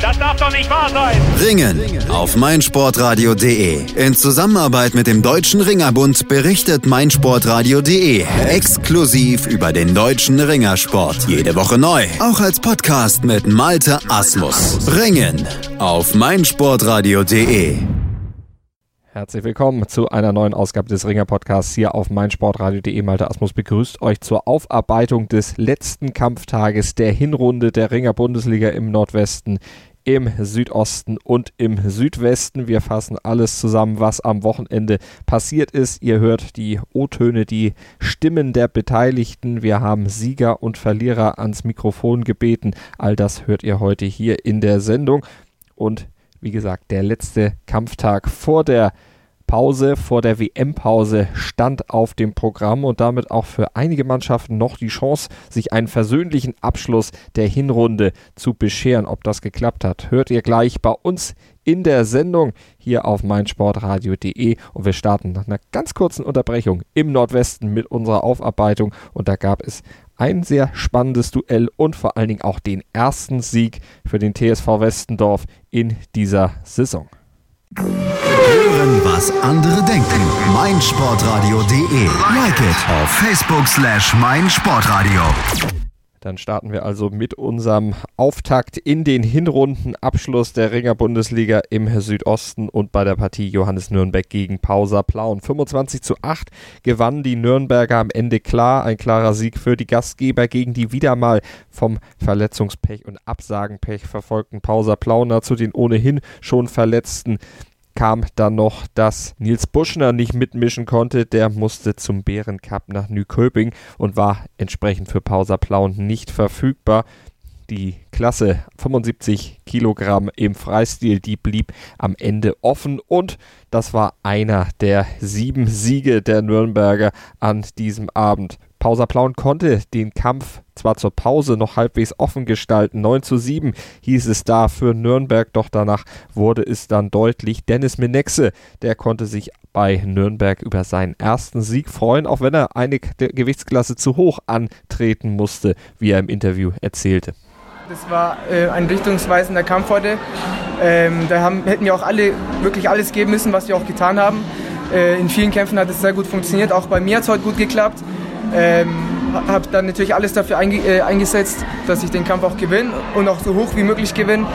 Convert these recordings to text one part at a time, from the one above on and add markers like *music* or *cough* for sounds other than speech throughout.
Das darf doch nicht wahr sein. Ringen auf meinsportradio.de. In Zusammenarbeit mit dem Deutschen Ringerbund berichtet meinsportradio.de exklusiv über den deutschen Ringersport. Jede Woche neu. Auch als Podcast mit Malte Asmus. Ringen auf meinsportradio.de. Herzlich willkommen zu einer neuen Ausgabe des Ringer Podcasts hier auf meinsportradio.de. Malte Asmus begrüßt euch zur Aufarbeitung des letzten Kampftages der Hinrunde der Ringer Bundesliga im Nordwesten, im Südosten und im Südwesten. Wir fassen alles zusammen, was am Wochenende passiert ist. Ihr hört die O-Töne, die Stimmen der Beteiligten. Wir haben Sieger und Verlierer ans Mikrofon gebeten. All das hört ihr heute hier in der Sendung. Und wie gesagt, der letzte Kampftag vor der Pause, vor der WM-Pause stand auf dem Programm und damit auch für einige Mannschaften noch die Chance, sich einen versöhnlichen Abschluss der Hinrunde zu bescheren. Ob das geklappt hat, hört ihr gleich bei uns in der Sendung hier auf meinsportradio.de und wir starten nach einer ganz kurzen Unterbrechung im Nordwesten mit unserer Aufarbeitung und da gab es ein sehr spannendes Duell und vor allen Dingen auch den ersten Sieg für den TSV Westendorf in dieser Saison. Hören, was andere denken. meinsportradio.de. Like it auf Facebook slash meinsportradio. Dann starten wir also mit unserem Auftakt in den Hinrundenabschluss der Ringer Bundesliga im Südosten und bei der Partie Johannes Nürnberg gegen Pausa Plauen. 25 zu 8 gewannen die Nürnberger am Ende klar. Ein klarer Sieg für die Gastgeber gegen die wieder mal vom Verletzungspech und Absagenpech verfolgten Pausa Plauner zu den ohnehin schon Verletzten kam dann noch, dass Nils Buschner nicht mitmischen konnte. Der musste zum Bärencup nach Nyköping und war entsprechend für Pausa Plauen nicht verfügbar. Die Klasse 75 Kilogramm im Freistil, die blieb am Ende offen und das war einer der sieben Siege der Nürnberger an diesem Abend. Pausa Plauen konnte den Kampf zwar zur Pause noch halbwegs offen gestalten. 9 zu 7 hieß es da für Nürnberg, doch danach wurde es dann deutlich. Dennis Menexe, der konnte sich bei Nürnberg über seinen ersten Sieg freuen, auch wenn er eine Gewichtsklasse zu hoch antreten musste, wie er im Interview erzählte. Das war äh, ein richtungsweisender Kampf heute. Ähm, da haben, hätten wir auch alle wirklich alles geben müssen, was wir auch getan haben. Äh, in vielen Kämpfen hat es sehr gut funktioniert. Auch bei mir hat es heute gut geklappt. Ähm, habe dann natürlich alles dafür einge äh, eingesetzt, dass ich den Kampf auch gewinne und auch so hoch wie möglich gewinne,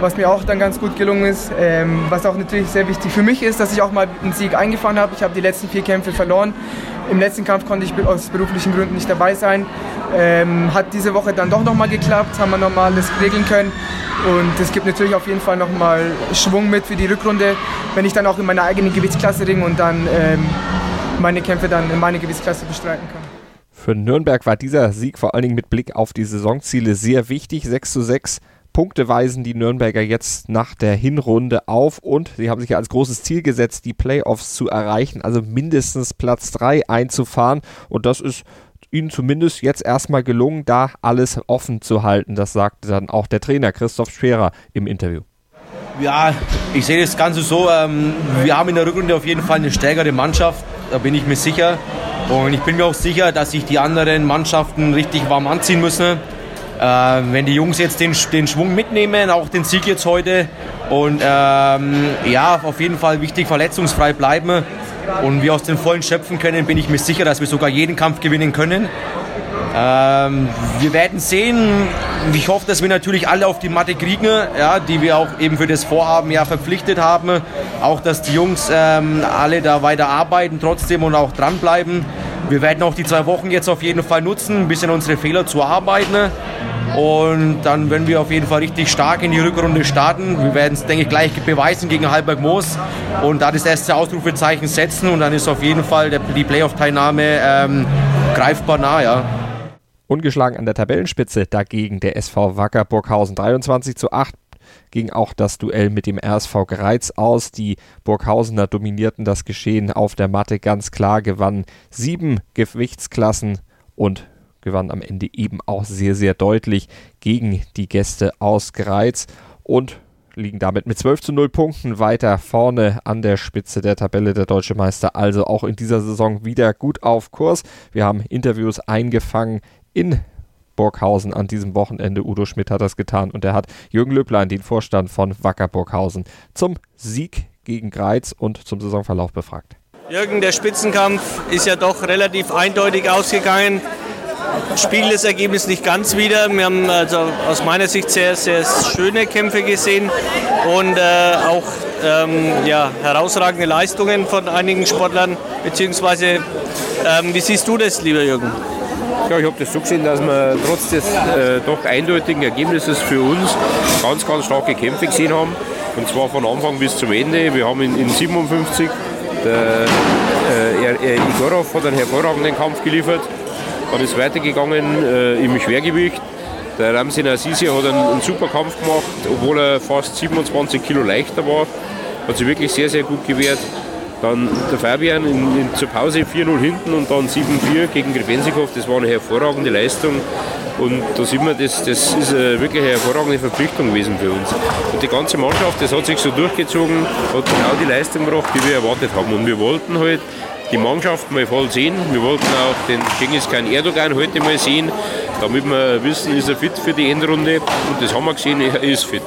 was mir auch dann ganz gut gelungen ist. Ähm, was auch natürlich sehr wichtig für mich ist, dass ich auch mal einen Sieg eingefahren habe. Ich habe die letzten vier Kämpfe verloren. Im letzten Kampf konnte ich aus beruflichen Gründen nicht dabei sein. Ähm, hat diese Woche dann doch nochmal geklappt, haben wir nochmal alles regeln können. Und es gibt natürlich auf jeden Fall nochmal Schwung mit für die Rückrunde, wenn ich dann auch in meiner eigenen Gewichtsklasse ringe und dann ähm, meine Kämpfe dann in meiner Gewichtsklasse bestreiten kann. Für Nürnberg war dieser Sieg vor allen Dingen mit Blick auf die Saisonziele sehr wichtig. 6 zu 6 Punkte weisen die Nürnberger jetzt nach der Hinrunde auf und sie haben sich ja als großes Ziel gesetzt, die Playoffs zu erreichen, also mindestens Platz 3 einzufahren und das ist ihnen zumindest jetzt erstmal gelungen, da alles offen zu halten. Das sagte dann auch der Trainer Christoph Scherer im Interview. Ja, ich sehe das Ganze so, ähm, wir haben in der Rückrunde auf jeden Fall eine stärkere Mannschaft, da bin ich mir sicher. Und ich bin mir auch sicher, dass sich die anderen Mannschaften richtig warm anziehen müssen. Äh, wenn die Jungs jetzt den, den Schwung mitnehmen, auch den Sieg jetzt heute und ähm, ja, auf jeden Fall wichtig, verletzungsfrei bleiben und wir aus den Vollen schöpfen können, bin ich mir sicher, dass wir sogar jeden Kampf gewinnen können. Ähm, wir werden sehen. Ich hoffe, dass wir natürlich alle auf die Matte kriegen, ja, die wir auch eben für das Vorhaben ja verpflichtet haben. Auch, dass die Jungs ähm, alle da weiter arbeiten trotzdem und auch dranbleiben. Wir werden auch die zwei Wochen jetzt auf jeden Fall nutzen, ein bisschen unsere Fehler zu arbeiten. Und dann werden wir auf jeden Fall richtig stark in die Rückrunde starten. Wir werden es, denke ich, gleich beweisen gegen Halberg Moos und da das erste Ausrufezeichen setzen. Und dann ist auf jeden Fall die Playoff-Teilnahme ähm, greifbar nah. Ja. Ungeschlagen an der Tabellenspitze dagegen der SV Wacker Burghausen 23 zu 8 ging auch das Duell mit dem RSV Greiz aus. Die Burghausener dominierten das Geschehen auf der Matte ganz klar, gewannen sieben Gewichtsklassen und gewannen am Ende eben auch sehr, sehr deutlich gegen die Gäste aus Greiz und liegen damit mit 12 zu 0 Punkten weiter vorne an der Spitze der Tabelle der Deutsche Meister. Also auch in dieser Saison wieder gut auf Kurs. Wir haben Interviews eingefangen in Burghausen an diesem Wochenende. Udo Schmidt hat das getan und er hat Jürgen Löblein, den Vorstand von Wacker Burghausen, zum Sieg gegen Greiz und zum Saisonverlauf befragt. Jürgen, der Spitzenkampf ist ja doch relativ eindeutig ausgegangen. Spiel das Ergebnis nicht ganz wieder. Wir haben also aus meiner Sicht sehr, sehr schöne Kämpfe gesehen und äh, auch ähm, ja, herausragende Leistungen von einigen Sportlern. Beziehungsweise, ähm, wie siehst du das, lieber Jürgen? Ja, ich habe das so gesehen, dass wir trotz des äh, doch eindeutigen Ergebnisses für uns ganz, ganz starke Kämpfe gesehen haben. Und zwar von Anfang bis zum Ende. Wir haben in, in 57, der äh, Igorov hat einen hervorragenden Kampf geliefert. Dann ist weitergegangen äh, im Schwergewicht. Der Ramsin Assisi hat einen, einen, super Kampf gemacht, obwohl er fast 27 Kilo leichter war. Hat sich wirklich sehr, sehr gut gewehrt. Dann der Fabian in, in, zur Pause 4-0 hinten und dann 7-4 gegen Grifensikov. Das war eine hervorragende Leistung. Und da sieht man, das, das ist eine wirklich eine hervorragende Verpflichtung gewesen für uns. Und die ganze Mannschaft, das hat sich so durchgezogen, hat genau die Leistung gebracht, die wir erwartet haben. Und wir wollten halt die Mannschaft mal voll sehen. Wir wollten auch den Genghis Khan Erdogan heute mal sehen, damit wir wissen, ist er fit für die Endrunde. Und das haben wir gesehen, er ist fit.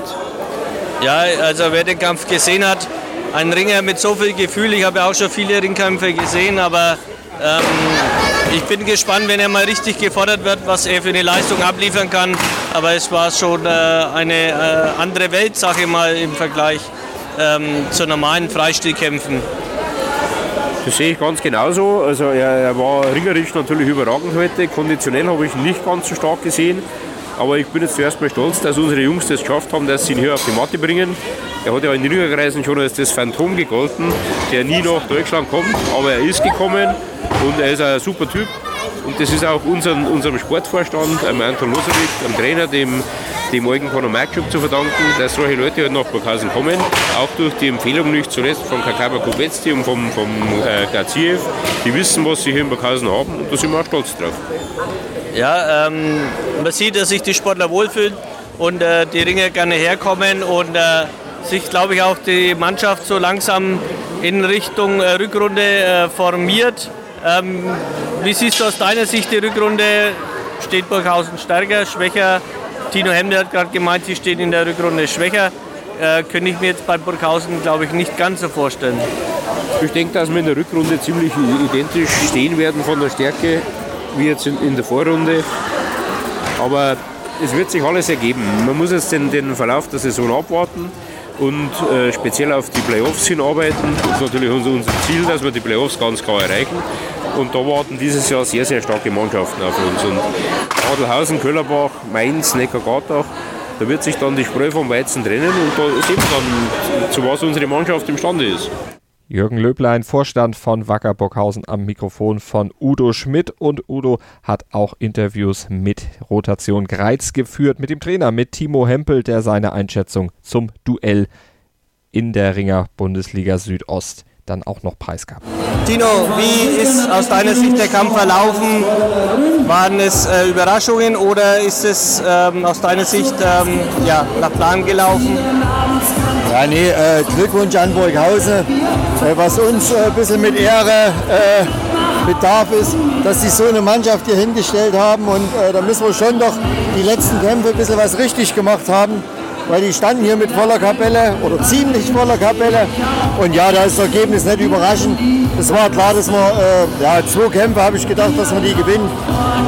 Ja, also wer den Kampf gesehen hat, ein Ringer mit so viel Gefühl. Ich habe auch schon viele Ringkämpfe gesehen, aber ähm, ich bin gespannt, wenn er mal richtig gefordert wird, was er für eine Leistung abliefern kann. Aber es war schon äh, eine äh, andere Welt, sage ich mal, im Vergleich ähm, zu normalen Freistilkämpfen. Das sehe ich ganz genauso. Also er, er war ringerisch natürlich überragend heute. Konditionell habe ich nicht ganz so stark gesehen. Aber ich bin jetzt zuerst mal stolz, dass unsere Jungs das geschafft haben, dass sie ihn hier auf die Matte bringen. Er hat ja in Ringerkreisen schon als das Phantom gegolten, der nie nach Deutschland kommt, aber er ist gekommen und er ist ein super Typ. Und das ist auch unseren, unserem Sportvorstand, einem Anton Losowitz, einem Trainer, dem dem Eugen Ponomarczuk zu verdanken, dass solche Leute halt nach Burghausen kommen. Auch durch die Empfehlung nicht zuletzt von Kakaba Kubetsti und vom, vom äh, Gaziev. Die wissen, was sie hier in Burghausen haben und da sind wir auch stolz drauf. Ja, ähm, man sieht, dass sich die Sportler wohlfühlen und äh, die Ringer gerne herkommen und äh, sich, glaube ich, auch die Mannschaft so langsam in Richtung äh, Rückrunde äh, formiert. Ähm, wie siehst du aus deiner Sicht die Rückrunde? Steht Burghausen stärker, schwächer? Tino Hemde hat gerade gemeint, sie stehen in der Rückrunde schwächer. Äh, könnte ich mir jetzt bei Burghausen, glaube ich, nicht ganz so vorstellen. Ich denke, dass wir in der Rückrunde ziemlich identisch stehen werden von der Stärke wie jetzt in, der Vorrunde. Aber es wird sich alles ergeben. Man muss jetzt den, den Verlauf der Saison abwarten und äh, speziell auf die Playoffs hinarbeiten. Das ist natürlich unser, unser Ziel, dass wir die Playoffs ganz klar erreichen. Und da warten dieses Jahr sehr, sehr starke Mannschaften auf uns. Und Adelhausen, Köllerbach, Mainz, Neckargatach, da wird sich dann die Spreu vom Weizen trennen und da sehen wir dann, zu was unsere Mannschaft imstande ist. Jürgen Löblein, Vorstand von Wacker Burghausen am Mikrofon von Udo Schmidt. Und Udo hat auch Interviews mit Rotation Greiz geführt, mit dem Trainer, mit Timo Hempel, der seine Einschätzung zum Duell in der Ringer Bundesliga Südost dann auch noch preisgab. Tino, wie ist aus deiner Sicht der Kampf verlaufen? Waren es äh, Überraschungen oder ist es ähm, aus deiner Sicht ähm, ja, nach Plan gelaufen? Ja, nee, äh, Glückwunsch an Burghausen. Äh, was uns äh, ein bisschen mit Ehre äh, bedarf, ist, dass sie so eine Mannschaft hier hingestellt haben. Und äh, da müssen wir schon doch die letzten Kämpfe ein bisschen was richtig gemacht haben weil die standen hier mit voller Kapelle oder ziemlich voller Kapelle. Und ja, da ist das Ergebnis nicht überraschend. Es war klar, dass wir, äh, ja, zwei Kämpfe habe ich gedacht, dass wir die gewinnen.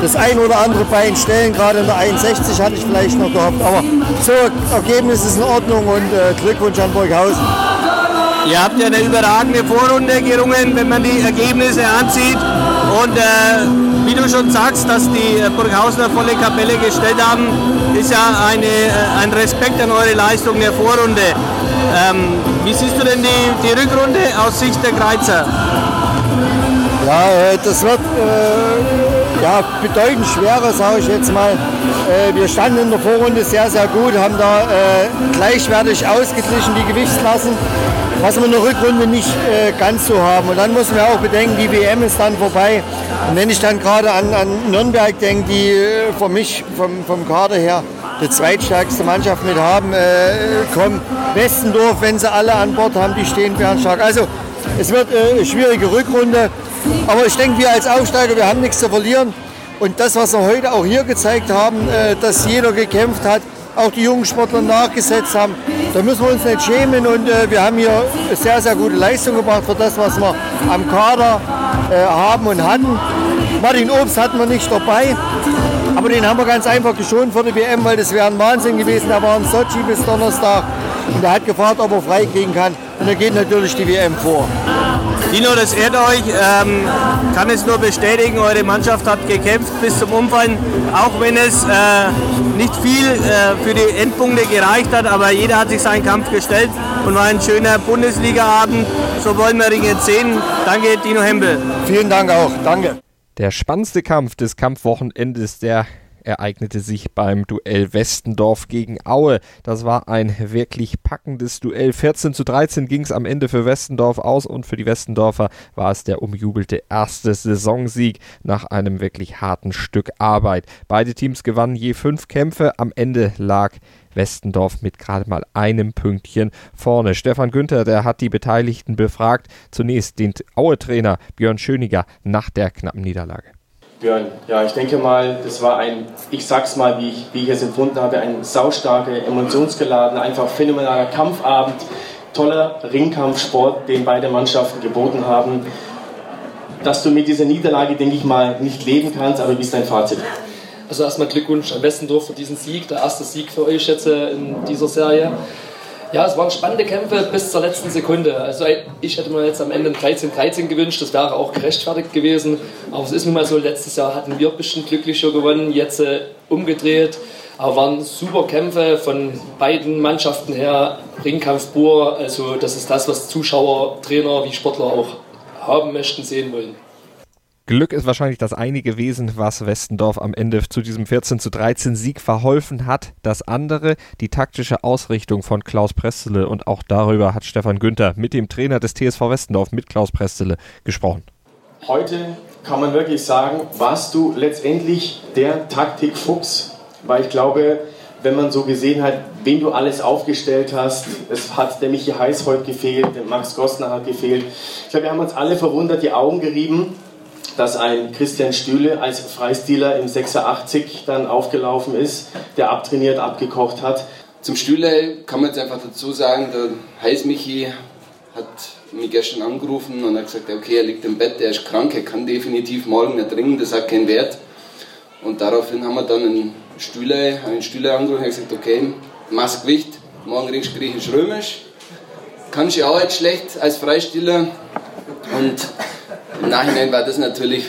Das ein oder andere Bein stellen, gerade in der 61 hatte ich vielleicht noch gehabt. Aber so Ergebnis ist in Ordnung und äh, Glückwunsch an Burghausen. Ihr habt ja eine überragende Vorrunde gerungen, wenn man die Ergebnisse ansieht. Und äh, wie du schon sagst, dass die äh, Burghausener volle Kapelle gestellt haben, ist ja eine, äh, ein Respekt an eure Leistung der Vorrunde. Ähm, wie siehst du denn die, die Rückrunde aus Sicht der Kreizer? Ja, äh, das wird ja, bedeutend schwerer, sage ich jetzt mal. Äh, wir standen in der Vorrunde sehr, sehr gut, haben da äh, gleichwertig ausgeglichen die Gewichtsklassen, was wir in der Rückrunde nicht äh, ganz so haben. Und dann müssen wir auch bedenken, die WM ist dann vorbei. Und wenn ich dann gerade an, an Nürnberg denke, die äh, für mich vom, vom Kader her die zweitstärkste Mannschaft mit haben, äh, kommen Westendorf, wenn sie alle an Bord haben, die stehen stark. Also es wird äh, eine schwierige Rückrunde. Aber ich denke, wir als Aufsteiger, wir haben nichts zu verlieren. Und das, was wir heute auch hier gezeigt haben, äh, dass jeder gekämpft hat, auch die jungen Sportler nachgesetzt haben, da müssen wir uns nicht schämen. Und äh, wir haben hier sehr, sehr gute Leistung gebracht für das, was wir am Kader äh, haben und hatten. Martin Obst hatten wir nicht dabei. Aber den haben wir ganz einfach geschont für die WM, weil das wäre ein Wahnsinn gewesen. Er war in Sochi bis Donnerstag und er hat gefragt, ob er freikriegen kann. Und da geht natürlich die WM vor. Dino, das ehrt euch. Ähm, kann es nur bestätigen, eure Mannschaft hat gekämpft bis zum Umfallen, auch wenn es äh, nicht viel äh, für die Endpunkte gereicht hat, aber jeder hat sich seinen Kampf gestellt und war ein schöner Bundesliga-Abend. So wollen wir Ring jetzt sehen. Danke, Dino Hempel. Vielen Dank auch. Danke. Der spannendste Kampf des Kampfwochenendes, der ereignete sich beim Duell Westendorf gegen Aue. Das war ein wirklich packendes Duell. 14 zu 13 ging es am Ende für Westendorf aus und für die Westendorfer war es der umjubelte erste Saisonsieg nach einem wirklich harten Stück Arbeit. Beide Teams gewannen je fünf Kämpfe. Am Ende lag Westendorf mit gerade mal einem Pünktchen vorne. Stefan Günther, der hat die Beteiligten befragt. Zunächst den Aue-Trainer Björn Schöniger nach der knappen Niederlage. Björn, ja, ich denke mal, das war ein, ich sag's mal, wie ich, wie ich es empfunden habe, ein saustarker, emotionsgeladener, einfach phänomenaler Kampfabend, toller Ringkampfsport, den beide Mannschaften geboten haben. Dass du mit dieser Niederlage, denke ich mal, nicht leben kannst, aber wie ist dein Fazit? Also erstmal Glückwunsch an Westendorf für diesen Sieg, der erste Sieg für euch jetzt in dieser Serie. Ja, es waren spannende Kämpfe bis zur letzten Sekunde. Also ich hätte mir jetzt am Ende ein 13-13 gewünscht, das wäre auch gerechtfertigt gewesen. Aber es ist nun mal so, letztes Jahr hatten wir ein bisschen glücklicher gewonnen, jetzt äh, umgedreht. Aber waren super Kämpfe von beiden Mannschaften her, Ringkampf pur. Also das ist das, was Zuschauer, Trainer wie Sportler auch haben möchten, sehen wollen. Glück ist wahrscheinlich das eine gewesen, was Westendorf am Ende zu diesem 14 zu 13 Sieg verholfen hat. Das andere, die taktische Ausrichtung von Klaus Prestele und auch darüber hat Stefan Günther mit dem Trainer des TSV Westendorf, mit Klaus Prestele, gesprochen. Heute kann man wirklich sagen, warst du letztendlich der Taktikfuchs, weil ich glaube, wenn man so gesehen hat, wen du alles aufgestellt hast. Es hat der Michi Heiß heute gefehlt, der Max Gostner hat gefehlt. Ich glaube, wir haben uns alle verwundert die Augen gerieben, dass ein Christian Stühle als Freistiler im 86 dann aufgelaufen ist, der abtrainiert, abgekocht hat. Zum Stühle kann man jetzt einfach dazu sagen, der Heiß-Michi hat mich gestern angerufen und hat gesagt, okay, er liegt im Bett, er ist krank, er kann definitiv morgen nicht ringen, das hat keinen Wert. Und daraufhin haben wir dann einen Stühle, einen Stühle angerufen und gesagt, okay, Maßgewicht, morgen ringst du griechisch-römisch, kannst du auch jetzt schlecht als Freistiller und im Nachhinein war das natürlich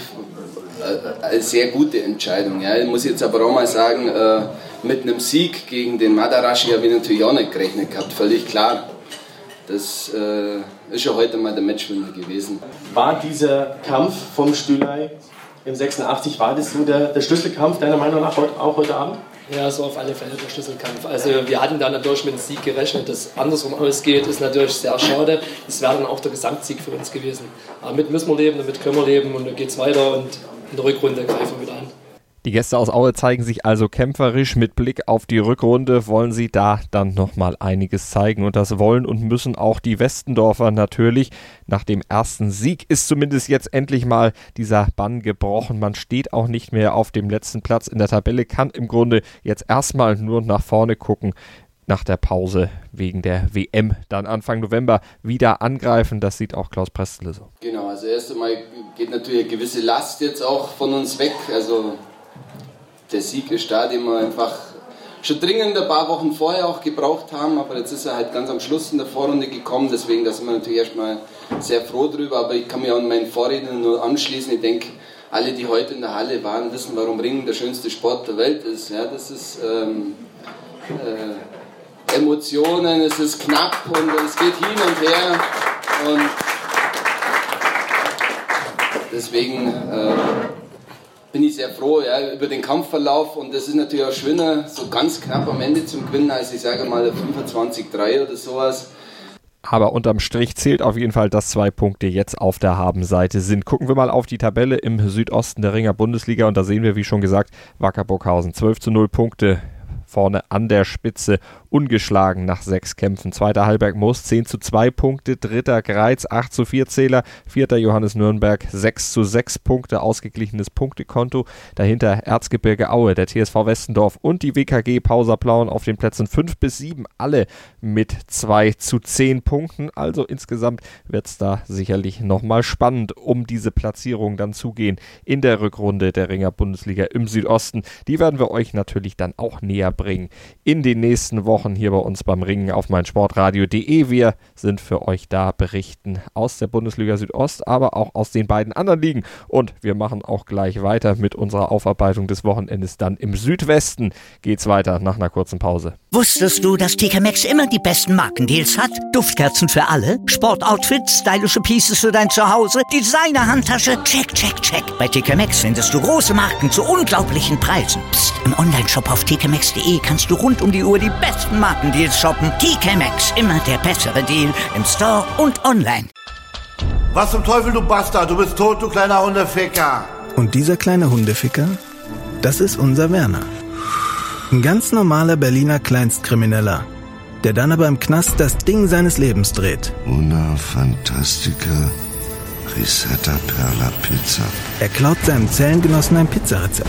äh, eine sehr gute Entscheidung. Ja. Ich muss jetzt aber auch mal sagen, äh, mit einem Sieg gegen den Madarashi habe ich natürlich auch nicht gerechnet gehabt, völlig klar. Das äh, ist ja heute mal der Matchwinner gewesen. War dieser Kampf vom Stühlei im 86, war das so der, der Schlüsselkampf deiner Meinung nach auch heute Abend? Ja, so auf alle Fälle der Schlüsselkampf. Also wir hatten da natürlich mit dem Sieg gerechnet, dass andersrum ausgeht, ist natürlich sehr schade. Das wäre dann auch der Gesamtsieg für uns gewesen. Aber damit müssen wir leben, damit können wir leben und dann geht es weiter und in der Rückrunde greifen wir wieder an. Die Gäste aus Aue zeigen sich also kämpferisch. Mit Blick auf die Rückrunde wollen sie da dann nochmal einiges zeigen. Und das wollen und müssen auch die Westendorfer natürlich. Nach dem ersten Sieg ist zumindest jetzt endlich mal dieser Bann gebrochen. Man steht auch nicht mehr auf dem letzten Platz in der Tabelle, kann im Grunde jetzt erstmal nur nach vorne gucken nach der Pause wegen der WM dann Anfang November wieder angreifen. Das sieht auch Klaus Prestle so. Genau, also erst einmal geht natürlich eine gewisse Last jetzt auch von uns weg. Also der Sieg ist da, den wir einfach schon dringend ein paar Wochen vorher auch gebraucht haben, aber jetzt ist er halt ganz am Schluss in der Vorrunde gekommen, deswegen da sind wir natürlich erstmal sehr froh drüber, aber ich kann mich an meinen Vorrednern nur anschließen. Ich denke, alle, die heute in der Halle waren, wissen, warum Ringen der schönste Sport der Welt ist. Ja, das ist ähm, äh, Emotionen, es ist knapp und es geht hin und her und deswegen äh, bin ich sehr froh ja, über den Kampfverlauf und das ist natürlich auch schöner, so ganz knapp am Ende zum Gewinnen, als ich sage mal 25-3 oder sowas. Aber unterm Strich zählt auf jeden Fall, dass zwei Punkte jetzt auf der Habenseite sind. Gucken wir mal auf die Tabelle im Südosten der Ringer Bundesliga und da sehen wir, wie schon gesagt, Wacker Burghausen 12 zu 0 Punkte vorne an der Spitze ungeschlagen nach sechs Kämpfen. Zweiter Halberg Moos 10 zu 2 Punkte, dritter Greiz 8 zu 4 Zähler, vierter Johannes Nürnberg 6 zu 6 Punkte, ausgeglichenes Punktekonto. Dahinter Erzgebirge Aue, der TSV Westendorf und die WKG Pauserplauen auf den Plätzen 5 bis 7, alle mit 2 zu 10 Punkten. Also insgesamt wird es da sicherlich nochmal spannend, um diese Platzierung dann zugehen in der Rückrunde der Ringer Bundesliga im Südosten. Die werden wir euch natürlich dann auch näher bringen in den nächsten Wochen Wochen hier bei uns beim Ringen auf meinsportradio.de. Wir sind für euch da, berichten aus der Bundesliga Südost, aber auch aus den beiden anderen Ligen. Und wir machen auch gleich weiter mit unserer Aufarbeitung des Wochenendes. Dann im Südwesten geht's weiter nach einer kurzen Pause. Wusstest du, dass TK Maxx immer die besten Markendeals hat? Duftkerzen für alle, Sportoutfits, stylische Pieces für dein Zuhause, Designer-Handtasche, check, check, check. Bei TK Maxx findest du große Marken zu unglaublichen Preisen. Psst. im Onlineshop auf tkmaxx.de kannst du rund um die Uhr die besten Markendeals shoppen. TK Maxx, immer der bessere Deal im Store und online. Was zum Teufel, du Bastard? Du bist tot, du kleiner Hundeficker. Und dieser kleine Hundeficker, das ist unser Werner. Ein ganz normaler Berliner Kleinstkrimineller, der dann aber im Knast das Ding seines Lebens dreht. Una Fantastica Risetta Perla Pizza. Er klaut seinem Zellengenossen ein Pizzarezept.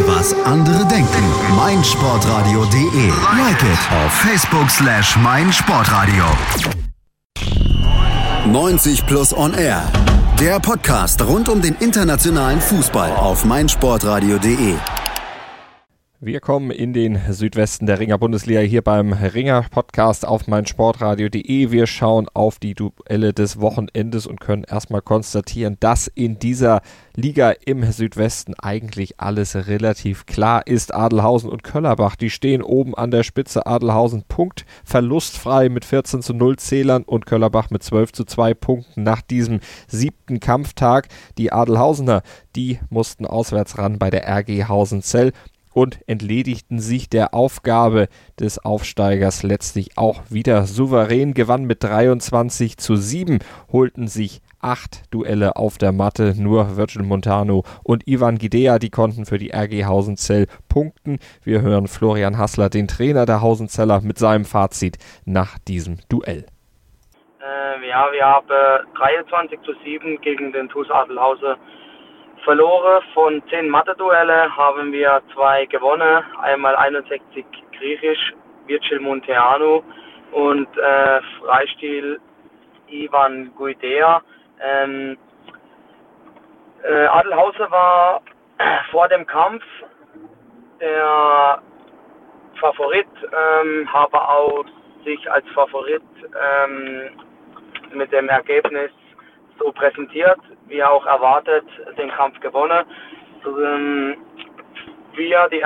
was andere denken. meinsportradio.de. Like it auf Facebook slash meinsportradio. 90 Plus On Air. Der Podcast rund um den internationalen Fußball auf meinsportradio.de. Wir kommen in den Südwesten der Ringer Bundesliga hier beim Ringer Podcast auf meinsportradio.de. Wir schauen auf die Duelle des Wochenendes und können erstmal konstatieren, dass in dieser Liga im Südwesten eigentlich alles relativ klar ist. Adelhausen und Köllerbach, die stehen oben an der Spitze. Adelhausen Punkt verlustfrei mit 14 zu 0 Zählern und Köllerbach mit 12 zu 2 Punkten nach diesem siebten Kampftag. Die Adelhausener, die mussten auswärts ran bei der RG Hausenzell und entledigten sich der Aufgabe des Aufsteigers letztlich auch wieder souverän, gewann mit 23 zu 7, holten sich acht Duelle auf der Matte, nur Virgil Montano und Ivan Gidea, die konnten für die RG Hausenzell punkten. Wir hören Florian Hassler, den Trainer der Hausenzeller, mit seinem Fazit nach diesem Duell. Äh, ja, wir haben 23 zu 7 gegen den TuS Adelhausen verloren. Von zehn Mathe-Duelle haben wir zwei gewonnen. Einmal 61 griechisch, Virgil Monteanu und äh, Freistil Ivan Guidea. Ähm, äh, Adelhauser war *clears throat* vor dem Kampf der Favorit, ähm, habe auch sich als Favorit ähm, mit dem Ergebnis so präsentiert, wie auch erwartet, den Kampf gewonnen. Ähm, wir, die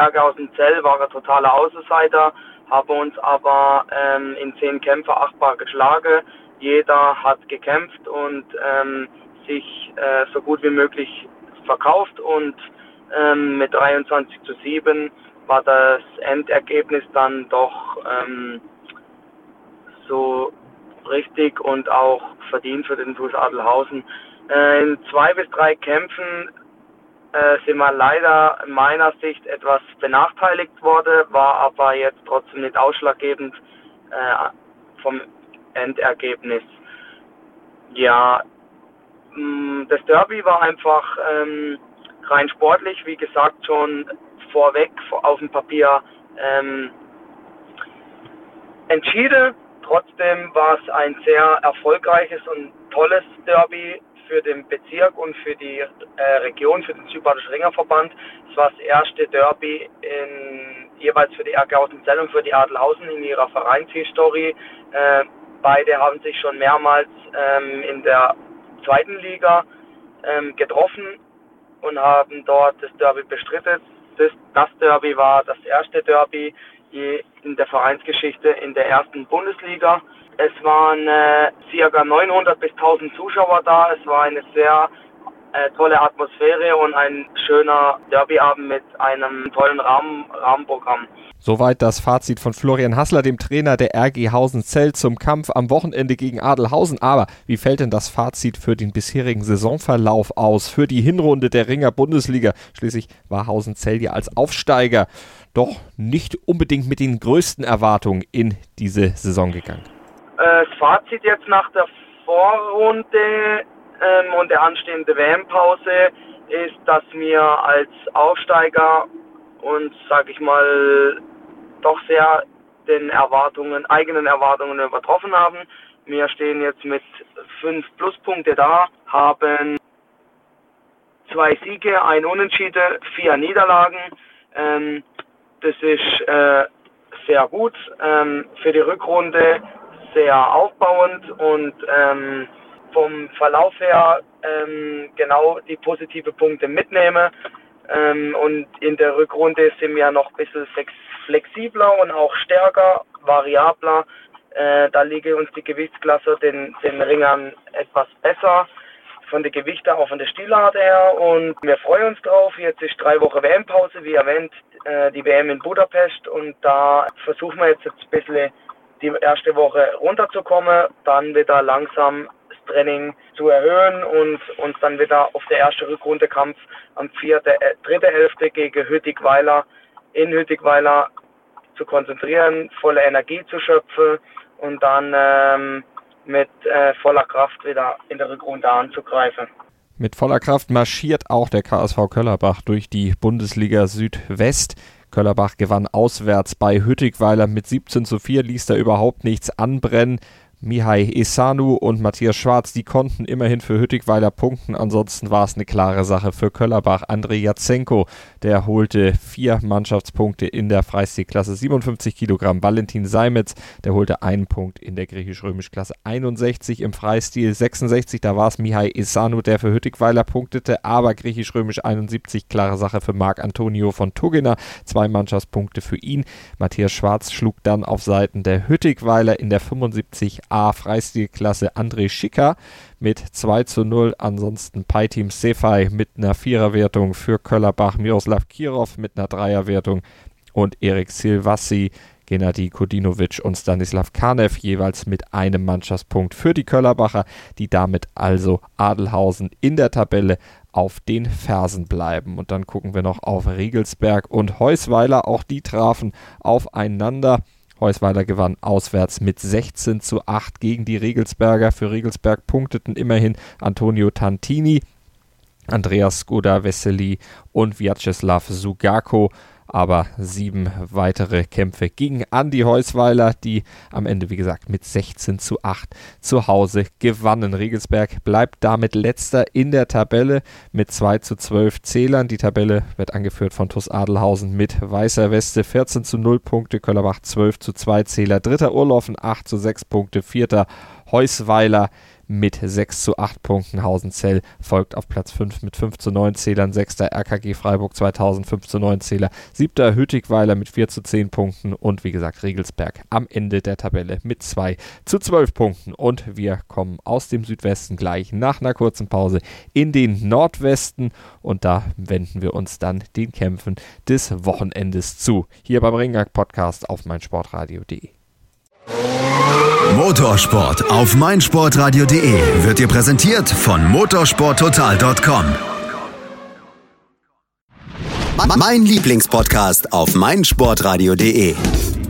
Zell, waren totaler Außenseiter, haben uns aber ähm, in zehn Kämpfen achtbar geschlagen. Jeder hat gekämpft und ähm, sich äh, so gut wie möglich verkauft und ähm, mit 23 zu 7 war das Endergebnis dann doch ähm, so richtig und auch verdient für den TuS Adelhausen. Äh, in zwei bis drei Kämpfen äh, sind wir leider in meiner Sicht etwas benachteiligt worden, war aber jetzt trotzdem nicht ausschlaggebend äh, vom Endergebnis. Ja, mh, mm, das Derby war einfach ähm, rein sportlich, wie gesagt, schon vorweg auf dem Papier ähm, entschieden. Trotzdem war es ein sehr erfolgreiches und tolles Derby für den Bezirk und für die äh, Region, für den Südbadischen Ringerverband. Es war das erste Derby in, jeweils für die RG Austenzell und für die Adelhausen in ihrer Vereinshistorie. Äh, beide haben sich schon mehrmals ähm, in der zweiten Liga ähm, getroffen und haben dort das Derby bestritten. Das, das Derby war das erste Derby in der Vereinsgeschichte in der ersten Bundesliga. Es waren äh, ca. 900 bis 1000 Zuschauer da. Es war eine sehr äh, tolle Atmosphäre und ein schöner Derbyabend mit einem tollen Rahmen, Rahmenprogramm. Soweit das Fazit von Florian Hassler, dem Trainer der RG Hausen-Zell zum Kampf am Wochenende gegen Adelhausen. Aber wie fällt denn das Fazit für den bisherigen Saisonverlauf aus, für die Hinrunde der Ringer Bundesliga? Schließlich war Hausen-Zell ja als Aufsteiger doch nicht unbedingt mit den größten Erwartungen in diese Saison gegangen. Äh, das Fazit jetzt nach der Vorrunde ähm, und der anstehenden WM-Pause ist, dass wir als Aufsteiger uns, sag ich mal, doch sehr den Erwartungen, eigenen Erwartungen übertroffen haben. Wir stehen jetzt mit fünf Pluspunkte da, haben zwei Siege, ein Unentschieden, vier Niederlagen. Ähm, das ist äh, sehr gut. Ähm, für die Rückrunde sehr aufbauend und ähm, vom Verlauf her ähm, genau die positive Punkte mitnehme. Ähm, und in der Rückrunde sind wir noch ein bisschen flexibler und auch stärker, variabler. Äh, da liege uns die Gewichtsklasse den, den Ringern etwas besser von der Gewichte, auch von der Stilart her. Und wir freuen uns drauf. Jetzt ist drei Wochen WM-Pause, wie erwähnt, äh, die WM in Budapest. Und da versuchen wir jetzt ein bisschen die erste Woche runterzukommen, dann wieder langsam Training zu erhöhen und uns dann wieder auf der ersten Rückrundekampf am 3.11. Äh, gegen Hüttigweiler in Hüttigweiler zu konzentrieren, volle Energie zu schöpfen und dann ähm, mit äh, voller Kraft wieder in der Rückrunde anzugreifen. Mit voller Kraft marschiert auch der KSV Köllerbach durch die Bundesliga Südwest. Köllerbach gewann auswärts bei Hüttigweiler mit 17 zu 4, ließ da überhaupt nichts anbrennen. Mihai Esanu und Matthias Schwarz, die konnten immerhin für Hüttigweiler punkten. Ansonsten war es eine klare Sache für Köllerbach. Andrei Jatsenko, der holte vier Mannschaftspunkte in der Freistilklasse 57 Kilogramm. Valentin Seimetz, der holte einen Punkt in der griechisch-römisch Klasse 61 im Freistil 66. Da war es Mihai Esanu, der für Hüttigweiler punktete, aber griechisch-römisch 71 klare Sache für Marc Antonio von Tuggener. Zwei Mannschaftspunkte für ihn. Matthias Schwarz schlug dann auf Seiten der Hüttigweiler in der 75 A Freistilklasse André Schicker mit 2 zu 0. Ansonsten Pi-Team Sefai mit einer Viererwertung für Köllerbach, Miroslav Kirov mit einer Dreierwertung und Erik Silvassi, Gennady Kodinovic und Stanislav Kanev jeweils mit einem Mannschaftspunkt für die Köllerbacher, die damit also Adelhausen in der Tabelle auf den Fersen bleiben. Und dann gucken wir noch auf Regelsberg und Heusweiler. Auch die trafen aufeinander. Heusweiler gewann auswärts mit 16 zu 8 gegen die Regelsberger. Für Regelsberg punkteten immerhin Antonio Tantini, Andreas Skoda Wesseli und Vyacheslav Sugako aber sieben weitere Kämpfe gegen Andy Heusweiler, die am Ende, wie gesagt, mit 16 zu 8 zu Hause gewannen. Regelsberg bleibt damit letzter in der Tabelle mit 2 zu 12 Zählern. Die Tabelle wird angeführt von TuS Adelhausen mit weißer Weste 14 zu 0 Punkte, Köllerbach 12 zu 2 Zähler, dritter Urlaufen 8 zu 6 Punkte, vierter Heusweiler mit 6 zu 8 Punkten. Hausenzell folgt auf Platz 5 mit 5 zu 9 Zählern. Sechster RKG Freiburg 2000 5 zu 9 Zähler. Siebter Hüttigweiler mit 4 zu 10 Punkten. Und wie gesagt, Regelsberg am Ende der Tabelle mit 2 zu 12 Punkten. Und wir kommen aus dem Südwesten gleich nach einer kurzen Pause in den Nordwesten. Und da wenden wir uns dann den Kämpfen des Wochenendes zu. Hier beim Ringag Podcast auf meinsportradio.de. Motorsport auf meinsportradio.de wird dir präsentiert von motorsporttotal.com. Mein Lieblingspodcast auf meinsportradio.de.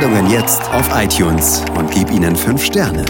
Sendungen jetzt auf iTunes und gib ihnen fünf Sterne.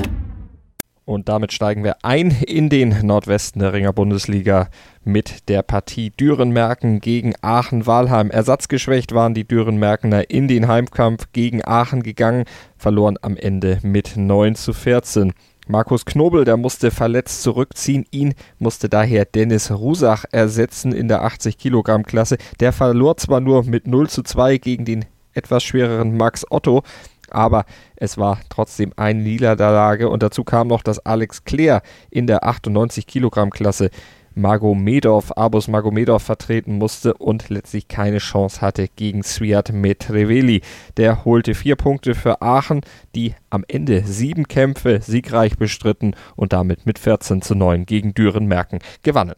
Und damit steigen wir ein in den Nordwesten der Ringer Bundesliga mit der Partie Dürenmerken gegen Aachen-Walheim. Ersatzgeschwächt waren die Dürenmerkener in den Heimkampf gegen Aachen gegangen, verloren am Ende mit 9 zu 14. Markus Knobel, der musste verletzt zurückziehen. Ihn musste daher Dennis Rusach ersetzen in der 80-Kilogramm-Klasse. Der verlor zwar nur mit 0 zu 2 gegen den etwas schwereren Max Otto, aber es war trotzdem eine Niederlage und dazu kam noch, dass Alex Kleer in der 98 Kilogramm Klasse Magomedov, Abus Magomedov vertreten musste und letztlich keine Chance hatte gegen Sviat Metreveli. Der holte vier Punkte für Aachen, die am Ende sieben Kämpfe siegreich bestritten und damit mit 14 zu 9 gegen Düren-Merken gewannen.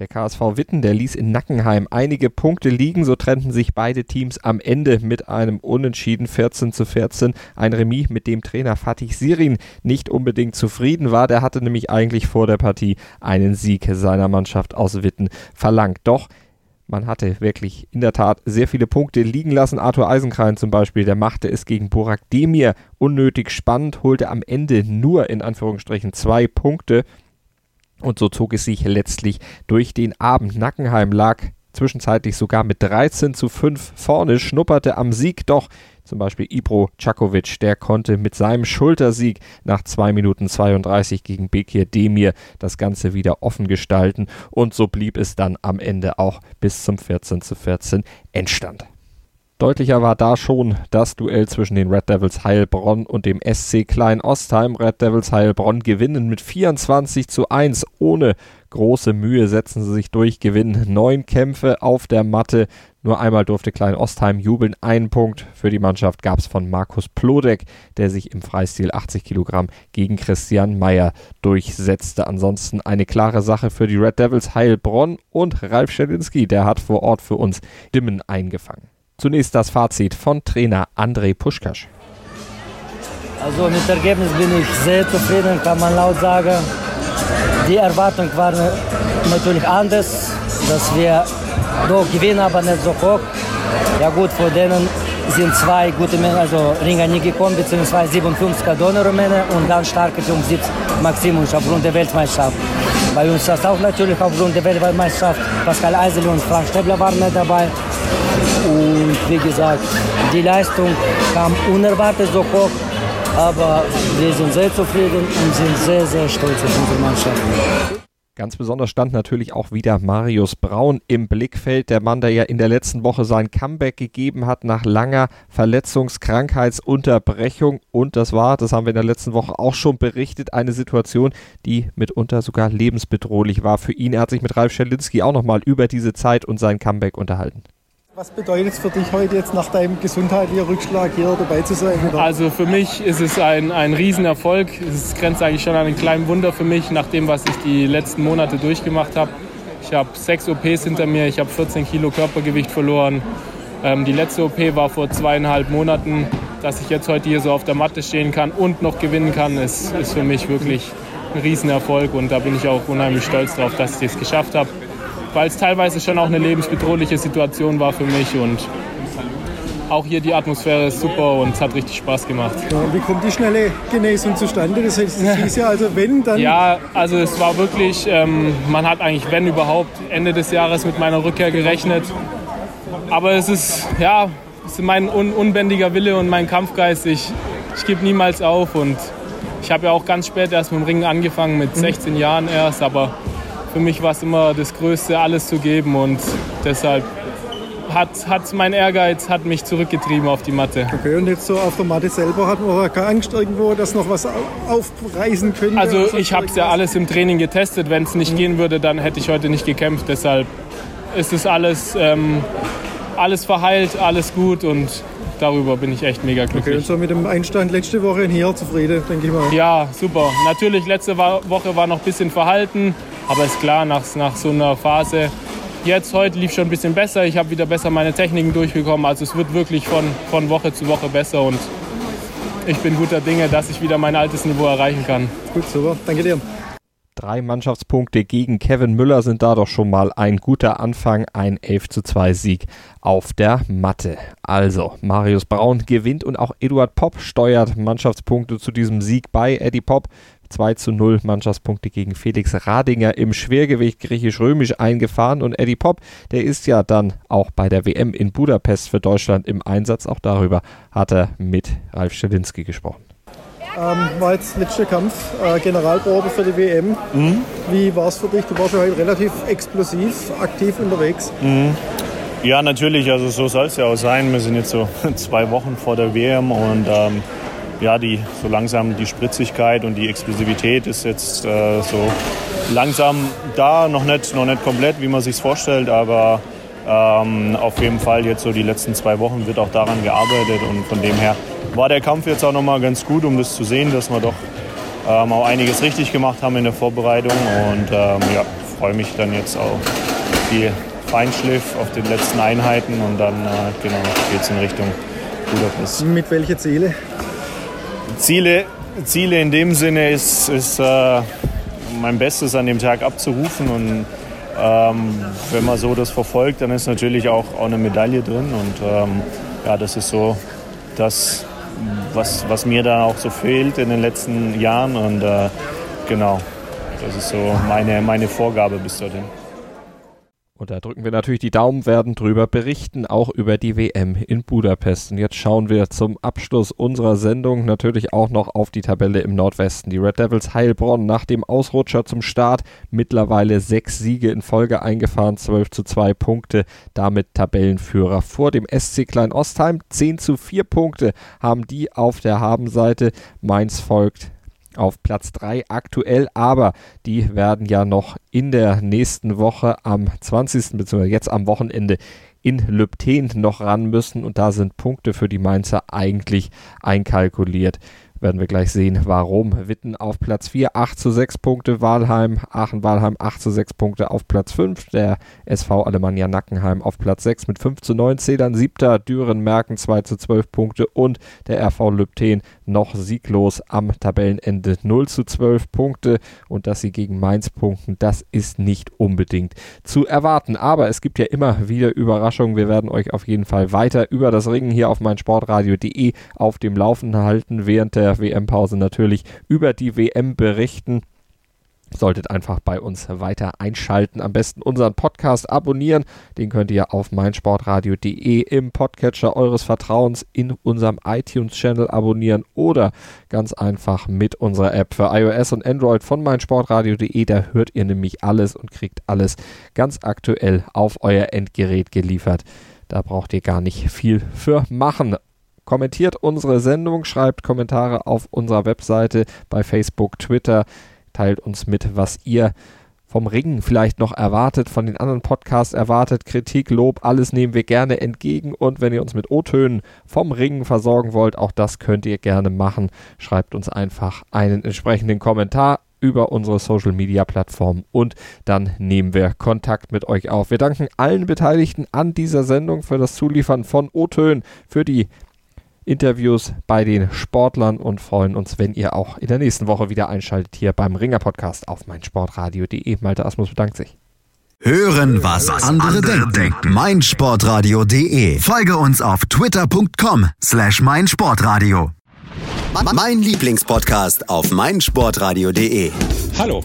Der KSV Witten, der ließ in Nackenheim einige Punkte liegen, so trennten sich beide Teams am Ende mit einem Unentschieden 14 zu 14. Ein Remis, mit dem Trainer Fatih Sirin nicht unbedingt zufrieden war. Der hatte nämlich eigentlich vor der Partie einen Sieg seiner Mannschaft aus Witten verlangt. Doch man hatte wirklich in der Tat sehr viele Punkte liegen lassen. Arthur Eisenkrein zum Beispiel, der machte es gegen Burak Demir unnötig spannend, holte am Ende nur in Anführungsstrichen zwei Punkte. Und so zog es sich letztlich durch den Abend. Nackenheim lag zwischenzeitlich sogar mit 13 zu 5 vorne, schnupperte am Sieg doch. Zum Beispiel Ibro Čakovic, der konnte mit seinem Schultersieg nach 2 Minuten 32 gegen Bekir Demir das Ganze wieder offen gestalten. Und so blieb es dann am Ende auch bis zum 14 zu 14 Endstand. Deutlicher war da schon das Duell zwischen den Red Devils Heilbronn und dem SC Klein Ostheim. Red Devils Heilbronn gewinnen mit 24 zu 1. Ohne große Mühe setzen sie sich durch, gewinnen neun Kämpfe auf der Matte. Nur einmal durfte Klein Ostheim jubeln. Einen Punkt für die Mannschaft gab es von Markus Plodek, der sich im Freistil 80 Kilogramm gegen Christian Meyer durchsetzte. Ansonsten eine klare Sache für die Red Devils Heilbronn und Ralf Schelinski, der hat vor Ort für uns Dimmen eingefangen. Zunächst das Fazit von Trainer Andrei Puschkasch. Also mit dem Ergebnis bin ich sehr zufrieden, kann man laut sagen. Die Erwartung war natürlich anders, dass wir doch gewinnen, aber nicht so hoch. Ja gut, vor denen sind zwei gute Männer, also Ringer nie gekommen, beziehungsweise 57 Donner-Rumäne und ganz starke 75 Maximovic aufgrund der Weltmeisterschaft. Bei uns das auch natürlich aufgrund der Weltmeisterschaft. Pascal Eisel und Frank Stäbler waren nicht dabei. Und wie gesagt, die Leistung kam unerwartet so hoch, aber wir sind sehr zufrieden und sind sehr, sehr stolz auf unsere Mannschaft. Ganz besonders stand natürlich auch wieder Marius Braun im Blickfeld, der Mann, der ja in der letzten Woche sein Comeback gegeben hat nach langer Verletzungskrankheitsunterbrechung. Und das war, das haben wir in der letzten Woche auch schon berichtet, eine Situation, die mitunter sogar lebensbedrohlich war für ihn. Er hat sich mit Ralf Scherlinski auch nochmal über diese Zeit und sein Comeback unterhalten. Was bedeutet es für dich heute jetzt nach deinem gesundheitlichen Rückschlag hier dabei zu sein? Oder? Also für mich ist es ein, ein Riesenerfolg. Es grenzt eigentlich schon an ein kleines Wunder für mich, nach dem, was ich die letzten Monate durchgemacht habe. Ich habe sechs OPs hinter mir, ich habe 14 Kilo Körpergewicht verloren. Ähm, die letzte OP war vor zweieinhalb Monaten. Dass ich jetzt heute hier so auf der Matte stehen kann und noch gewinnen kann, ist, ist für mich wirklich ein Riesenerfolg und da bin ich auch unheimlich stolz drauf, dass ich es geschafft habe weil es teilweise schon auch eine lebensbedrohliche Situation war für mich und auch hier die Atmosphäre ist super und es hat richtig Spaß gemacht. Ja, wie kommt die schnelle Genesung zustande? Das hieß ja also, wenn, dann. Ja, also es war wirklich, ähm, man hat eigentlich, wenn überhaupt, Ende des Jahres mit meiner Rückkehr gerechnet. Aber es ist, ja, es ist mein un unbändiger Wille und mein Kampfgeist. Ich, ich gebe niemals auf und ich habe ja auch ganz spät erst mit dem Ringen angefangen, mit 16 mhm. Jahren erst, aber für mich war es immer das Größte, alles zu geben und deshalb hat, hat mein Ehrgeiz hat mich zurückgetrieben auf die Matte. Okay, und jetzt so auf der Matte selber hat man keine Angst irgendwo, dass noch was aufreißen könnte? Also ich habe es ja alles im Training getestet. Wenn es nicht mhm. gehen würde, dann hätte ich heute nicht gekämpft. Deshalb ist es alles ähm, alles verheilt, alles gut und darüber bin ich echt mega glücklich. Okay, und so mit dem Einstand letzte Woche in hier zufrieden, denke ich mal. Ja, super. Natürlich, letzte Woche war noch ein bisschen verhalten, aber ist klar, nach, nach so einer Phase. Jetzt, heute lief schon ein bisschen besser. Ich habe wieder besser meine Techniken durchbekommen. Also es wird wirklich von, von Woche zu Woche besser und ich bin guter Dinge, dass ich wieder mein altes Niveau erreichen kann. Gut, super. Danke dir. Drei Mannschaftspunkte gegen Kevin Müller sind da doch schon mal ein guter Anfang, ein 11 zu 2 Sieg auf der Matte. Also, Marius Braun gewinnt und auch Eduard Popp steuert Mannschaftspunkte zu diesem Sieg bei. Eddie Popp 2 zu 0 Mannschaftspunkte gegen Felix Radinger im Schwergewicht griechisch-römisch eingefahren und Eddie Popp, der ist ja dann auch bei der WM in Budapest für Deutschland im Einsatz. Auch darüber hat er mit Ralf Schelinski gesprochen. Ähm, war jetzt letzter Kampf, äh, Generalprobe für die WM. Mhm. Wie war es für dich? Du warst ja heute relativ explosiv, aktiv unterwegs. Mhm. Ja, natürlich, also so soll es ja auch sein. Wir sind jetzt so *laughs* zwei Wochen vor der WM und ähm, ja, die, so langsam die Spritzigkeit und die Explosivität ist jetzt äh, so langsam da, noch nicht, noch nicht komplett, wie man sich vorstellt, aber ähm, auf jeden Fall jetzt so die letzten zwei Wochen wird auch daran gearbeitet und von dem her war der Kampf jetzt auch nochmal ganz gut, um das zu sehen, dass wir doch ähm, auch einiges richtig gemacht haben in der Vorbereitung und ähm, ja, freue mich dann jetzt auch die Feinschliff auf den letzten Einheiten und dann äh, genau, geht es in Richtung Budapest. Mit welchen Ziele? Ziele, Ziele in dem Sinne ist, ist äh, mein Bestes an dem Tag abzurufen und ähm, wenn man so das verfolgt, dann ist natürlich auch, auch eine Medaille drin und ähm, ja, das ist so das, was, was mir dann auch so fehlt in den letzten Jahren und äh, genau, das ist so meine, meine Vorgabe bis dorthin. Und da drücken wir natürlich die Daumen, werden drüber berichten, auch über die WM in Budapest. Und jetzt schauen wir zum Abschluss unserer Sendung natürlich auch noch auf die Tabelle im Nordwesten. Die Red Devils Heilbronn nach dem Ausrutscher zum Start mittlerweile sechs Siege in Folge eingefahren, 12 zu 2 Punkte, damit Tabellenführer vor dem SC Klein Ostheim. 10 zu 4 Punkte haben die auf der Habenseite. Mainz folgt auf Platz 3 aktuell, aber die werden ja noch in der nächsten Woche am 20. bzw. jetzt am Wochenende in Lübten noch ran müssen und da sind Punkte für die Mainzer eigentlich einkalkuliert. Werden wir gleich sehen, warum. Witten auf Platz 4, 8 zu 6 Punkte. Wahlheim, Aachen-Wahlheim 8 zu 6 Punkte auf Platz 5. Der SV Alemannia Nackenheim auf Platz 6 mit 5 zu 9 Zählern. Siebter Düren Merken 2 zu 12 Punkte und der RV Lübten noch sieglos am Tabellenende 0 zu 12 Punkte. Und dass sie gegen Mainz punkten, das ist nicht unbedingt zu erwarten. Aber es gibt ja immer wieder Überraschungen. Wir werden euch auf jeden Fall weiter über das Ringen hier auf meinsportradio.de auf dem Laufenden halten während der WM-Pause natürlich über die WM berichten solltet einfach bei uns weiter einschalten. Am besten unseren Podcast abonnieren. Den könnt ihr auf meinsportradio.de im Podcatcher eures Vertrauens in unserem iTunes-Channel abonnieren oder ganz einfach mit unserer App für iOS und Android von meinsportradio.de. Da hört ihr nämlich alles und kriegt alles ganz aktuell auf euer Endgerät geliefert. Da braucht ihr gar nicht viel für machen. Kommentiert unsere Sendung, schreibt Kommentare auf unserer Webseite, bei Facebook, Twitter. Teilt uns mit, was ihr vom Ringen vielleicht noch erwartet, von den anderen Podcasts erwartet. Kritik, Lob, alles nehmen wir gerne entgegen. Und wenn ihr uns mit O-Tönen vom Ringen versorgen wollt, auch das könnt ihr gerne machen. Schreibt uns einfach einen entsprechenden Kommentar über unsere Social Media Plattform und dann nehmen wir Kontakt mit euch auf. Wir danken allen Beteiligten an dieser Sendung für das Zuliefern von O-Tönen, für die Interviews bei den Sportlern und freuen uns, wenn ihr auch in der nächsten Woche wieder einschaltet hier beim Ringer Podcast auf meinsportradio.de. Malte Asmus bedankt sich. Hören, was, was andere, andere denken. denken. meinsportradio.de. Folge uns auf twitter.com slash meinsportradio. Mein Lieblingspodcast auf meinsportradio.de. Hallo.